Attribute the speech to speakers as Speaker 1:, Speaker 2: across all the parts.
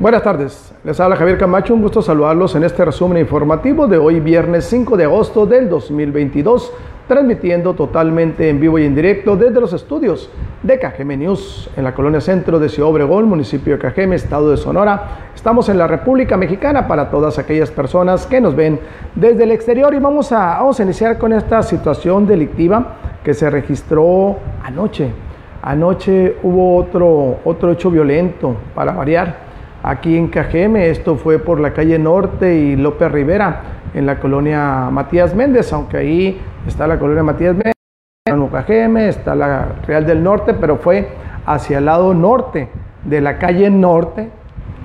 Speaker 1: Buenas tardes, les habla Javier Camacho, un gusto saludarlos en este resumen informativo de hoy viernes 5 de agosto del 2022, transmitiendo totalmente en vivo y en directo desde los estudios de Cajeme News en la colonia centro de Ciudad Obregón, municipio de Cajeme, estado de Sonora. Estamos en la República Mexicana para todas aquellas personas que nos ven desde el exterior y vamos a, vamos a iniciar con esta situación delictiva que se registró anoche. Anoche hubo otro, otro hecho violento para variar aquí en Cajeme. Esto fue por la calle Norte y López Rivera, en la colonia Matías Méndez, aunque ahí está la colonia Matías Méndez, en Cajeme, está la Real del Norte, pero fue hacia el lado norte de la calle Norte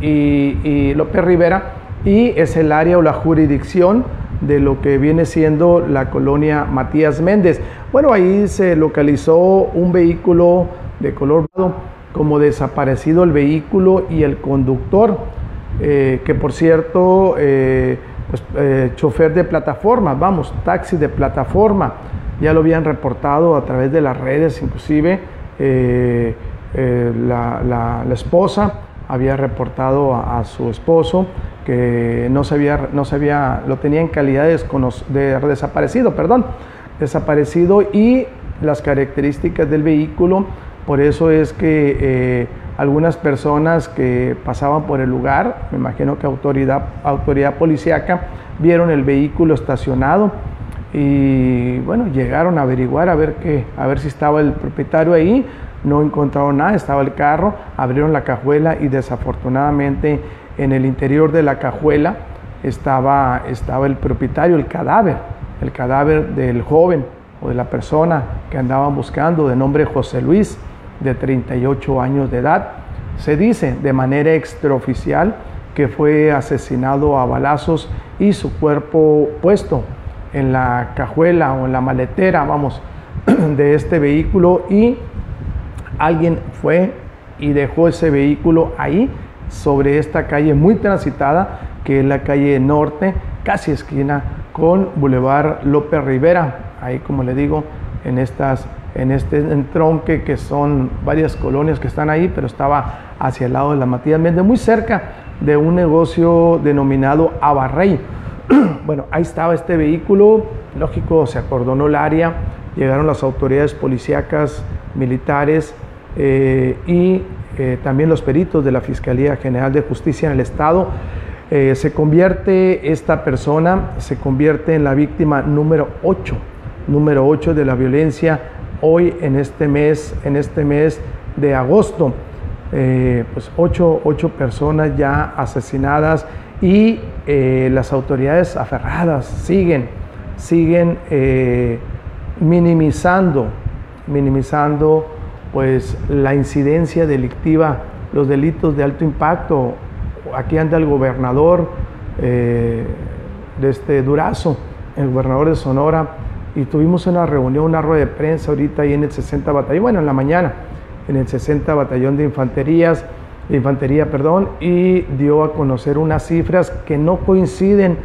Speaker 1: y, López Rivera, y es el área o la jurisdicción de lo que viene siendo la colonia Matías Méndez. Bueno, ahí se localizó un vehículo de color como desaparecido el vehículo y el conductor, eh, que por cierto, eh, pues, eh, chofer de plataforma, vamos, taxi de plataforma, ya lo habían reportado a través de las redes, inclusive la, esposa había reportado a, su esposo que no se había, no se había, lo tenía en calidad de desaparecido, perdón, desaparecido y las características del vehículo por eso es que eh, algunas personas que pasaban por el lugar, me imagino que autoridad, autoridad policíaca, vieron el vehículo estacionado y bueno, llegaron a averiguar a ver, a ver si estaba el propietario ahí, no encontraron nada, estaba el carro, abrieron la cajuela y desafortunadamente en el interior de la cajuela estaba, estaba el propietario, el cadáver, el cadáver del joven o de la persona que andaban buscando de nombre José Luis de 38 años de edad. Se dice de manera extraoficial que fue asesinado a balazos y su cuerpo puesto en la cajuela o en la maletera, vamos, de este vehículo y alguien fue y dejó ese vehículo ahí sobre esta calle muy transitada que es la calle norte, casi esquina con Boulevard López Rivera, ahí como le digo, en estas en este entronque que son varias colonias que están ahí, pero estaba hacia el lado de la Matías Méndez, muy cerca de un negocio denominado Abarrey. bueno, ahí estaba este vehículo, lógico, se acordonó el área, llegaron las autoridades policíacas, militares eh, y eh, también los peritos de la Fiscalía General de Justicia en el Estado. Eh, se convierte esta persona, se convierte en la víctima número 8, número 8 de la violencia hoy en este mes, en este mes de agosto. Eh, pues ocho, personas ya asesinadas y eh, las autoridades aferradas siguen, siguen eh, minimizando, minimizando pues la incidencia delictiva, los delitos de alto impacto. Aquí anda el gobernador de este Durazo, el gobernador de Sonora, y tuvimos una reunión, una rueda de prensa ahorita ahí en el 60 Batallón, bueno, en la mañana, en el 60 Batallón de Infanterías, Infantería, perdón, y dio a conocer unas cifras que no coinciden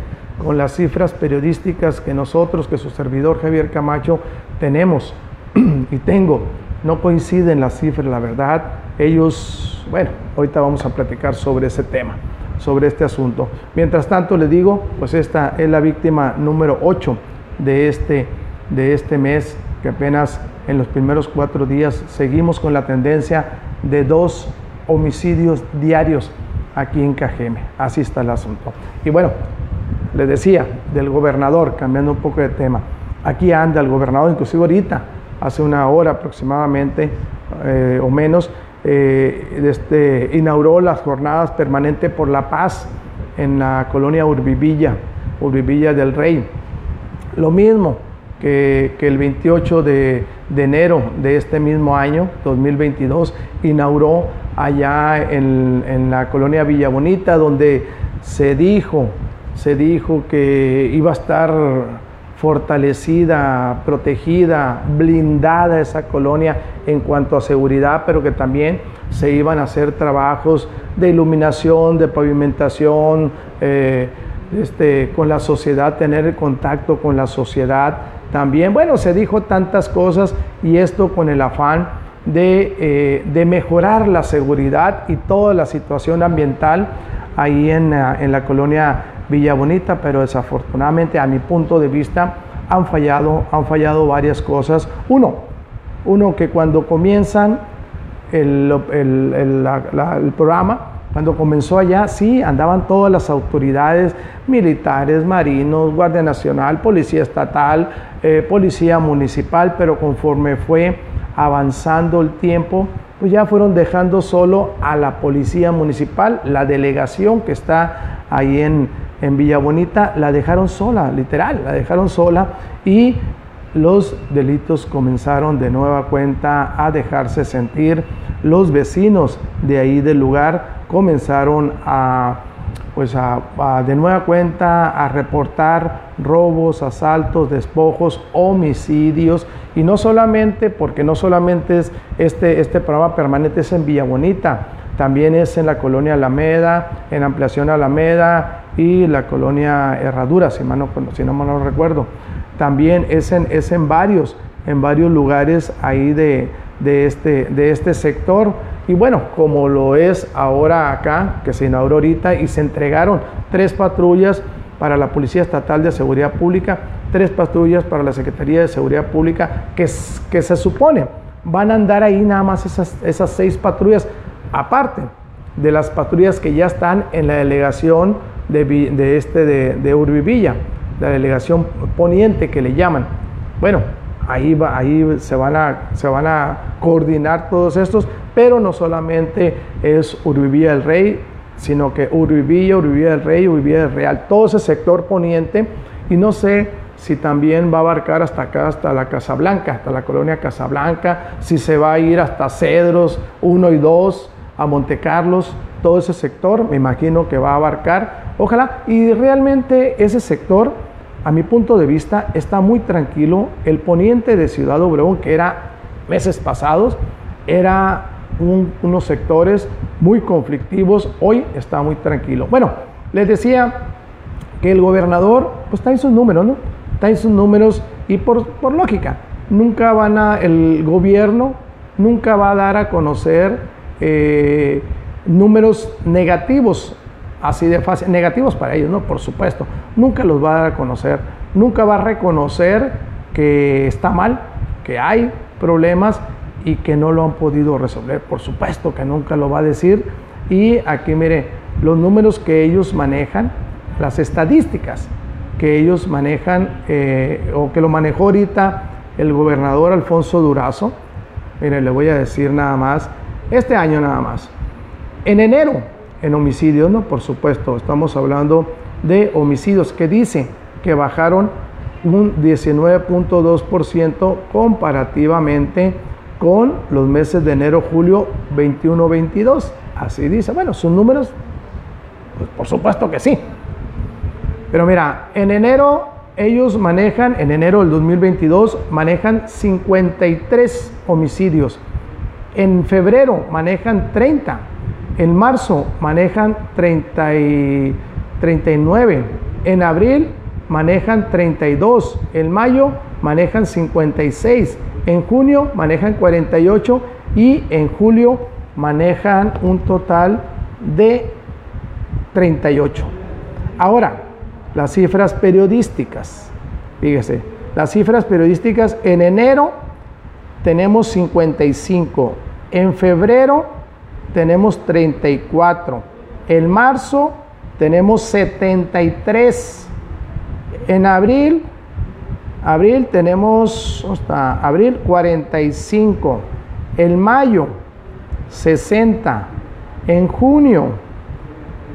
Speaker 1: con las cifras periodísticas que nosotros, que su servidor Javier Camacho tenemos y tengo. No coinciden las cifras, la verdad. Ellos, bueno, ahorita vamos a platicar sobre ese tema, sobre este asunto. Mientras tanto, le digo, pues esta es la víctima número 8 de este, de este mes, que apenas en los primeros cuatro días seguimos con la tendencia de dos homicidios diarios aquí en Cajeme. Así está el asunto. Y bueno, le decía del gobernador, cambiando un poco de tema. Aquí anda el gobernador, inclusive ahorita, hace una hora aproximadamente eh, o menos, eh, este, inauguró las jornadas permanentes por la paz en la colonia Urbivilla, Urbivilla del Rey. Lo mismo que, el 28 de, enero de este mismo año, 2022, inauguró allá en, la colonia Villa Bonita, donde se dijo, se dijo que iba a estar fortalecida, protegida, blindada esa colonia en cuanto a seguridad, pero que también se iban a hacer trabajos de iluminación, de pavimentación, eh, este, con la sociedad, tener contacto con la sociedad también. Bueno, se dijo tantas cosas y esto con el afán de, eh, de, mejorar la seguridad y toda la situación ambiental ahí en, en la colonia Villa Bonita, pero desafortunadamente a mi punto de vista han fallado, han fallado varias cosas. Uno, uno que cuando comienzan el, el, el, programa, cuando comenzó allá, sí, andaban todas las autoridades militares, marinos, Guardia Nacional, Policía Estatal, eh, Policía Municipal, pero conforme fue avanzando el tiempo, pues ya fueron dejando solo a la Policía Municipal, la delegación que está ahí en, en Villa Bonita, la dejaron sola, literal, la dejaron sola y los delitos comenzaron de nueva cuenta a dejarse sentir. Los vecinos de ahí del lugar comenzaron a, pues a, de nueva cuenta a reportar robos, asaltos, despojos, homicidios. Y no solamente, porque no solamente es este, este programa permanente es en Villa Bonita, también es en la colonia Alameda, en Ampliación Alameda y la colonia Herradura, si, no, si no no recuerdo también es en, es en, varios, en varios lugares ahí de, este, de este sector. Y bueno, como lo es ahora acá, que se inauguró ahorita y se entregaron tres patrullas para la Policía Estatal de Seguridad Pública, tres patrullas para la Secretaría de Seguridad Pública, que, que se supone van a andar ahí nada más esas, esas seis patrullas, aparte de las patrullas que ya están en la delegación de, de este de, de Urbivilla la delegación poniente que le llaman. Bueno, ahí, va, ahí se, van a, se van a coordinar todos estos, pero no solamente es Urbivilla del Rey, sino que Urbivilla, Urbivilla del Rey, Urbivilla del Real, todo ese sector poniente, y no sé si también va a abarcar hasta acá, hasta la Casablanca, hasta la colonia Casablanca, si se va a ir hasta Cedros 1 y 2, a Monte Carlos, todo ese sector, me imagino que va a abarcar, ojalá, y realmente ese sector a mi punto de vista, está muy tranquilo. El poniente de Ciudad Obregón, que era meses pasados, era unos sectores muy conflictivos, hoy está muy tranquilo. Bueno, les decía que el gobernador, pues está en sus números, ¿no? Está en sus números y por, por lógica, nunca van a, el gobierno nunca va a dar a conocer eh, números negativos así de fácil, negativos para ellos, ¿no? Por supuesto, nunca los va a conocer, nunca va a reconocer que está mal, que hay problemas y que no lo han podido resolver, por supuesto que nunca lo va a decir. Y aquí mire, los números que ellos manejan, las estadísticas que ellos manejan, eh, o que lo manejó ahorita el gobernador Alfonso Durazo, mire, le voy a decir nada más, este año nada más, en enero en homicidios, ¿no? Por supuesto, estamos hablando de homicidios que dice que bajaron un 19.2% comparativamente con los meses de enero, julio 21-22. Así dice. Bueno, sus números, pues por supuesto que sí. Pero mira, en enero ellos manejan, en enero del 2022, manejan 53 homicidios. En febrero manejan 30 en marzo manejan 30 y 39. En abril manejan 32. En mayo manejan 56. En junio manejan 48 y en julio manejan un total de 38. Ahora, las cifras periodísticas. Fíjese, las cifras periodísticas en enero tenemos 55. En febrero tenemos 34. En marzo tenemos 73. En abril, abril tenemos, hasta abril 45. En mayo 60. En junio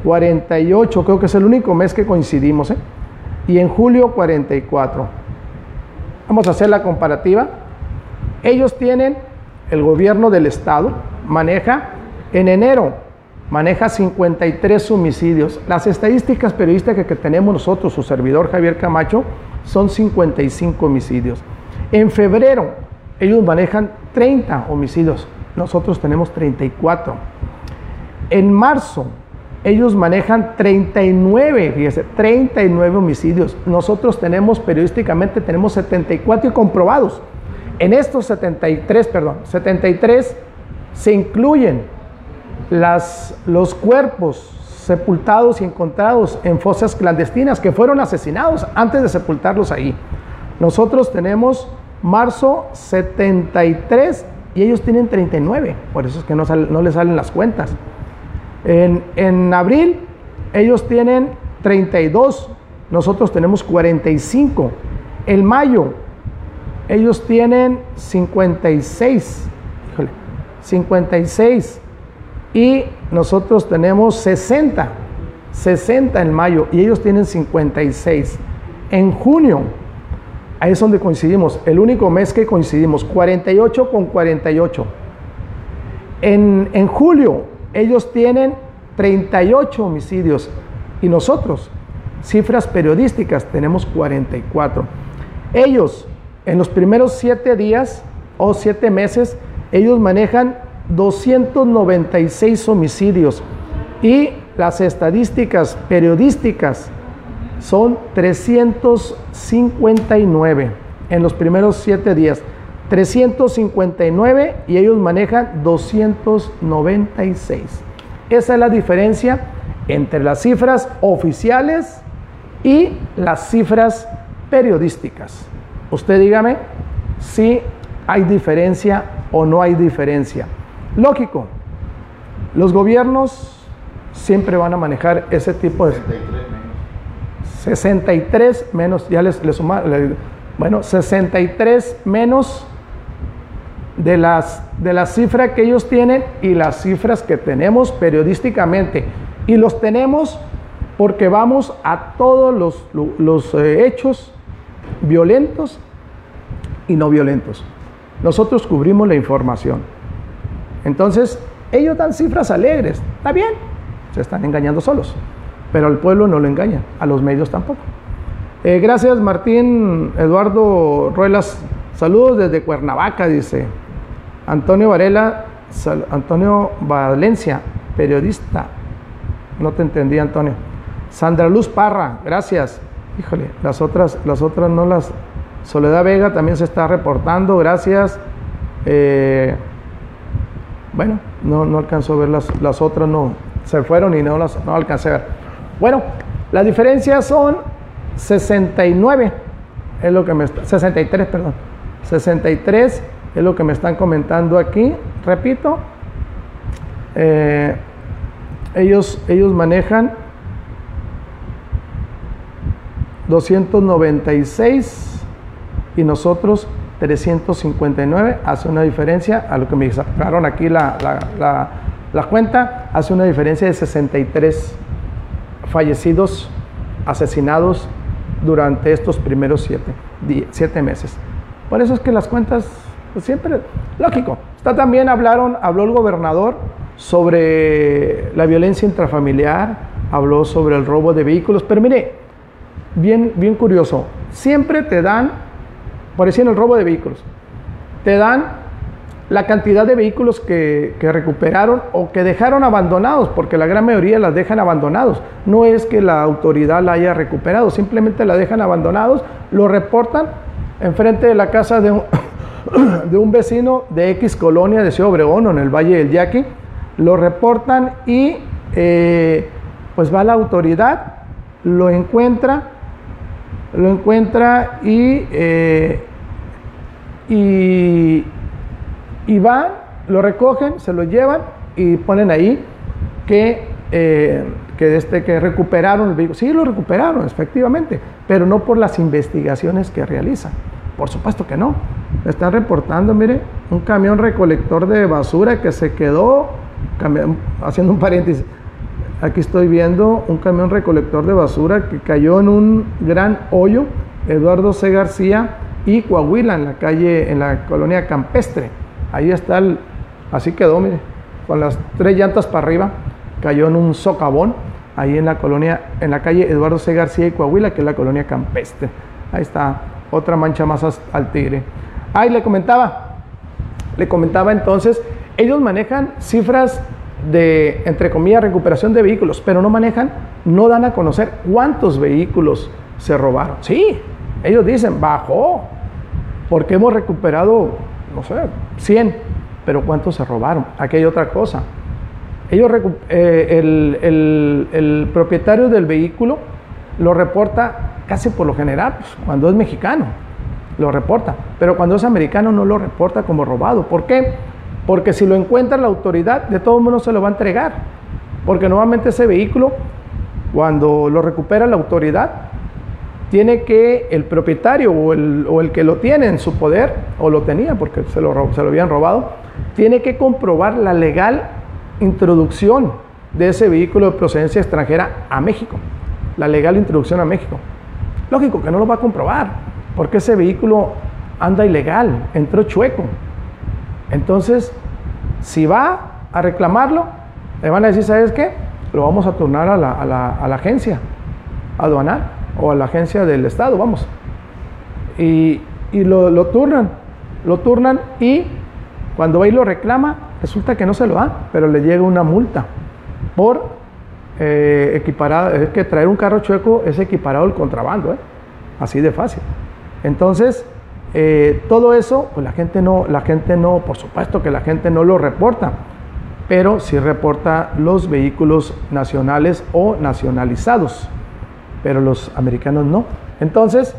Speaker 1: 48, creo que es el único mes que coincidimos. ¿eh? Y en julio 44. Vamos a hacer la comparativa. Ellos tienen, el gobierno del estado maneja en enero maneja 53 homicidios. Las estadísticas periodísticas que tenemos nosotros, su servidor Javier Camacho, son 55 homicidios. En febrero ellos manejan 30 homicidios, nosotros tenemos 34. En marzo ellos manejan 39, fíjese, 39 homicidios. Nosotros tenemos periodísticamente tenemos 74 comprobados. En estos 73, perdón, 73 se incluyen las, los cuerpos sepultados y encontrados en fosas clandestinas que fueron asesinados antes de sepultarlos ahí. Nosotros tenemos marzo 73 y ellos tienen 39, por eso es que no, no les salen las cuentas. En, en abril ellos tienen 32, nosotros tenemos 45. En mayo ellos tienen 56, híjole, 56 y nosotros tenemos 60, 60 en mayo y ellos tienen 56. En junio, ahí es donde coincidimos, el único mes que coincidimos, 48 con 48. En, en julio, ellos tienen 38 homicidios y nosotros, cifras periodísticas, tenemos 44. Ellos, en los primeros 7 días o 7 meses, ellos manejan 296 homicidios y las estadísticas periodísticas son 359 en los primeros siete días. 359 y ellos manejan 296. Esa es la diferencia entre las cifras oficiales y las cifras periodísticas. Usted dígame si hay diferencia o no hay diferencia. Lógico, los gobiernos siempre van a manejar ese tipo de... 63 menos, ya les, les bueno, 63 menos de las, de la cifra que ellos tienen y las cifras que tenemos periodísticamente. Y los tenemos porque vamos a todos los, los eh, hechos violentos y no violentos. Nosotros cubrimos la información. Entonces, ellos dan cifras alegres, está bien, se están engañando solos, pero al pueblo no lo engañan, a los medios tampoco. Eh, gracias Martín Eduardo Ruelas, saludos desde Cuernavaca, dice Antonio Varela, Antonio Valencia, periodista, no te entendí Antonio. Sandra Luz Parra, gracias. Híjole, las otras, las otras no las. Soledad Vega también se está reportando, gracias. Eh, bueno, no, no alcanzó a ver las, las otras, no, se fueron y no las no alcancé a ver. Bueno, las diferencias son 69, es lo que me 63, perdón. 63 es lo que me están comentando aquí. Repito, eh, ellos, ellos manejan 296 y nosotros 359 hace una diferencia, a lo que me sacaron aquí la, cuenta, hace una diferencia de 63 fallecidos, asesinados durante estos primeros siete, siete meses. Por eso es que las cuentas, pues, siempre, lógico. Está también hablaron, habló el gobernador sobre la violencia intrafamiliar, habló sobre el robo de vehículos, pero mire, bien, bien curioso, siempre te dan por en el robo de vehículos. Te dan la cantidad de vehículos que, recuperaron o que dejaron abandonados, porque la gran mayoría las dejan abandonados. No es que la autoridad la haya recuperado, simplemente la dejan abandonados, lo reportan enfrente de la casa de un, vecino de X colonia de Ciudad Obregón en el Valle del Yaqui, lo reportan y eh, pues va la autoridad, lo encuentra lo encuentra y, eh, y, y, van, lo recogen, se lo llevan y ponen ahí que, eh, que, este, que recuperaron el vehículo. Sí, lo recuperaron, efectivamente, pero no por las investigaciones que realizan. Por supuesto que no. están reportando, mire, un camión recolector de basura que se quedó, haciendo un paréntesis, Aquí estoy viendo un camión recolector de basura que cayó en un gran hoyo, Eduardo C. García y Coahuila, en la calle, en la colonia campestre. Ahí está el, así quedó, mire, con las tres llantas para arriba, cayó en un socavón, ahí en la colonia, en la calle Eduardo C. García y Coahuila, que es la colonia campestre. Ahí está, otra mancha más al tigre. Ahí le comentaba, le comentaba entonces, ellos manejan cifras de, entre comillas, recuperación de vehículos, pero no manejan, no dan a conocer cuántos vehículos se robaron. Sí, ellos dicen, bajó. Porque hemos recuperado, no sé, 100, pero ¿cuántos se robaron? Aquí hay otra cosa. Ellos, eh, el, propietario del vehículo lo reporta casi por lo general, pues, cuando es mexicano, lo reporta, pero cuando es americano no lo reporta como robado. ¿Por qué? Porque si lo encuentra la autoridad, de todo modo se lo va a entregar. Porque nuevamente ese vehículo, cuando lo recupera la autoridad, tiene que el propietario o el, que lo tiene en su poder, o lo tenía porque se lo, se lo habían robado, tiene que comprobar la legal introducción de ese vehículo de procedencia extranjera a México. La legal introducción a México. Lógico que no lo va a comprobar, porque ese vehículo anda ilegal, entró chueco. Entonces, si va a reclamarlo, le van a decir, ¿sabes qué? Lo vamos a turnar a la, agencia aduanal o a la agencia del Estado, vamos. Y, lo, lo, turnan, lo turnan y cuando va y lo reclama, resulta que no se lo da, pero le llega una multa por eh, equiparado, es que traer un carro chueco es equiparado al contrabando, ¿eh? así de fácil. Entonces, eh, todo eso, pues la gente no, la gente no, por supuesto que la gente no lo reporta, pero sí reporta los vehículos nacionales o nacionalizados, pero los americanos no. Entonces,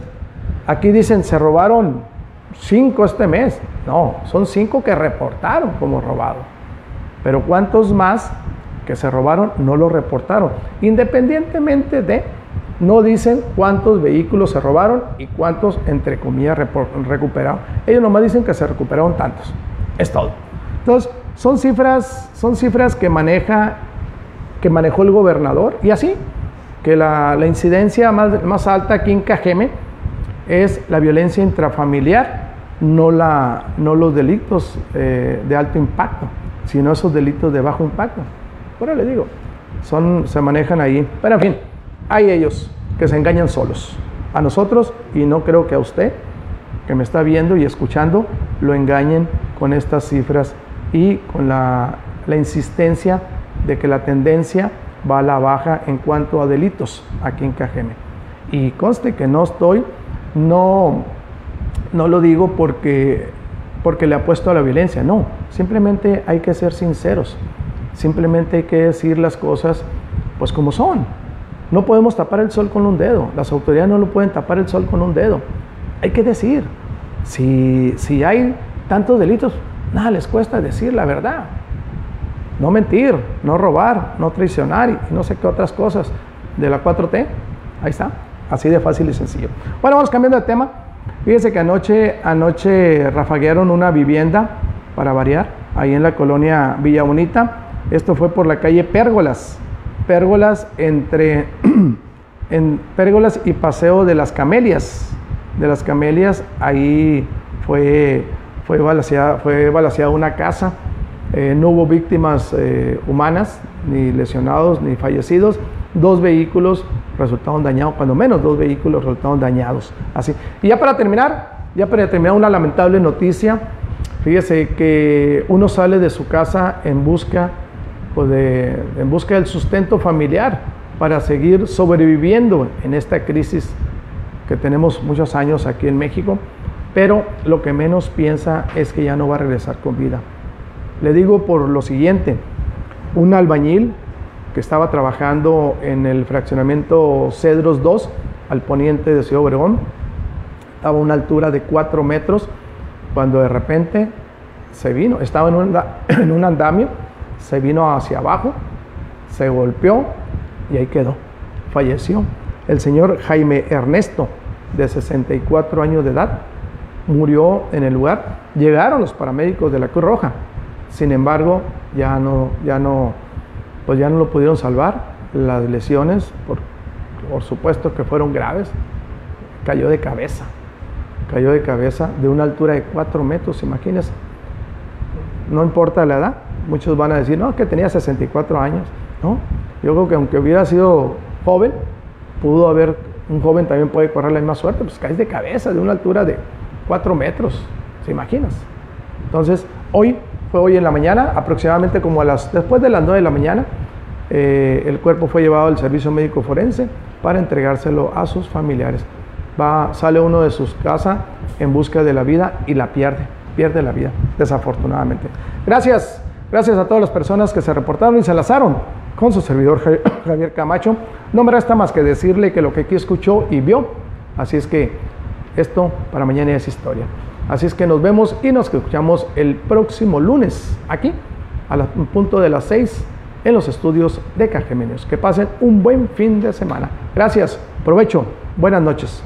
Speaker 1: aquí dicen, se robaron cinco este mes. No, son cinco que reportaron como robado. Pero ¿cuántos más que se robaron no lo reportaron? Independientemente de, no dicen cuántos vehículos se robaron y cuántos, entre comillas, recuperaron. Ellos nomás dicen que se recuperaron tantos. Es todo. Entonces, son cifras, son cifras que maneja, que manejó el gobernador y así, que la, incidencia más, alta aquí en Cajeme es la violencia intrafamiliar, no, la, no los delitos eh, de alto impacto, sino esos delitos de bajo impacto. Bueno, le digo, son, se manejan ahí. Pero en fin, hay ellos que se engañan solos. A nosotros, y no creo que a usted, que me está viendo y escuchando, lo engañen con estas cifras y con la, insistencia de que la tendencia va a la baja en cuanto a delitos aquí en Cajeme. Y conste que no estoy no, no lo digo porque, porque le apuesto a la violencia, no, simplemente hay que ser sinceros, simplemente hay que decir las cosas pues como son. No podemos tapar el sol con un dedo, las autoridades no lo pueden tapar el sol con un dedo. Hay que decir, si, si hay tantos delitos, nada les cuesta decir la verdad. No mentir, no robar, no traicionar y no sé qué otras cosas de la 4T. Ahí está. Así de fácil y sencillo. Bueno, vamos cambiando de tema. Fíjense que anoche, anoche rafaguearon una vivienda, para variar, ahí en la colonia Villa Bonita. Esto fue por la calle Pérgolas. Pérgolas entre en Pérgolas y Paseo de las Camelias. De las Camelias, ahí fue, fue, balaseada, fue una casa. Eh, no hubo víctimas eh, humanas, ni lesionados, ni fallecidos. Dos vehículos resultaron dañados, cuando menos dos vehículos resultaron dañados. Así. Y ya para terminar, ya para terminar una lamentable noticia, fíjese que uno sale de su casa en busca, pues de, en busca del sustento familiar para seguir sobreviviendo en esta crisis que tenemos muchos años aquí en México, pero lo que menos piensa es que ya no va a regresar con vida. Le digo por lo siguiente, un albañil que estaba trabajando en el fraccionamiento Cedros 2, al poniente de Ciudad Obregón. Estaba a una altura de 4 metros, cuando de repente se vino, estaba en un, en un andamio, se vino hacia abajo, se golpeó y ahí quedó, falleció. El señor Jaime Ernesto, de 64 años de edad, murió en el lugar. Llegaron los paramédicos de la Cruz Roja, sin embargo, ya no, ya no pues ya no lo pudieron salvar. Las lesiones, por, por supuesto que fueron graves, cayó de cabeza, cayó de cabeza de una altura de 4 metros, imagínense. No importa la edad, muchos van a decir, no, que tenía 64 años, ¿no? Yo creo que aunque hubiera sido joven, pudo haber, un joven también puede correr la misma suerte, pues caes de cabeza de una altura de 4 metros, ¿se imaginas? Entonces, hoy fue hoy en la mañana, aproximadamente como a las, después de las 9 de la mañana, eh, el cuerpo fue llevado al servicio médico forense para entregárselo a sus familiares. sale uno de sus casas en busca de la vida y la pierde, pierde la vida, desafortunadamente. Gracias, gracias a todas las personas que se reportaron y se enlazaron con su servidor Javier Camacho. No me resta más que decirle que lo que aquí escuchó y vio, así es que esto para mañana es historia. Así es que nos vemos y nos escuchamos el próximo lunes aquí a punto de las 6 en los estudios de Cajemenios. Que pasen un buen fin de semana. Gracias, provecho, buenas noches.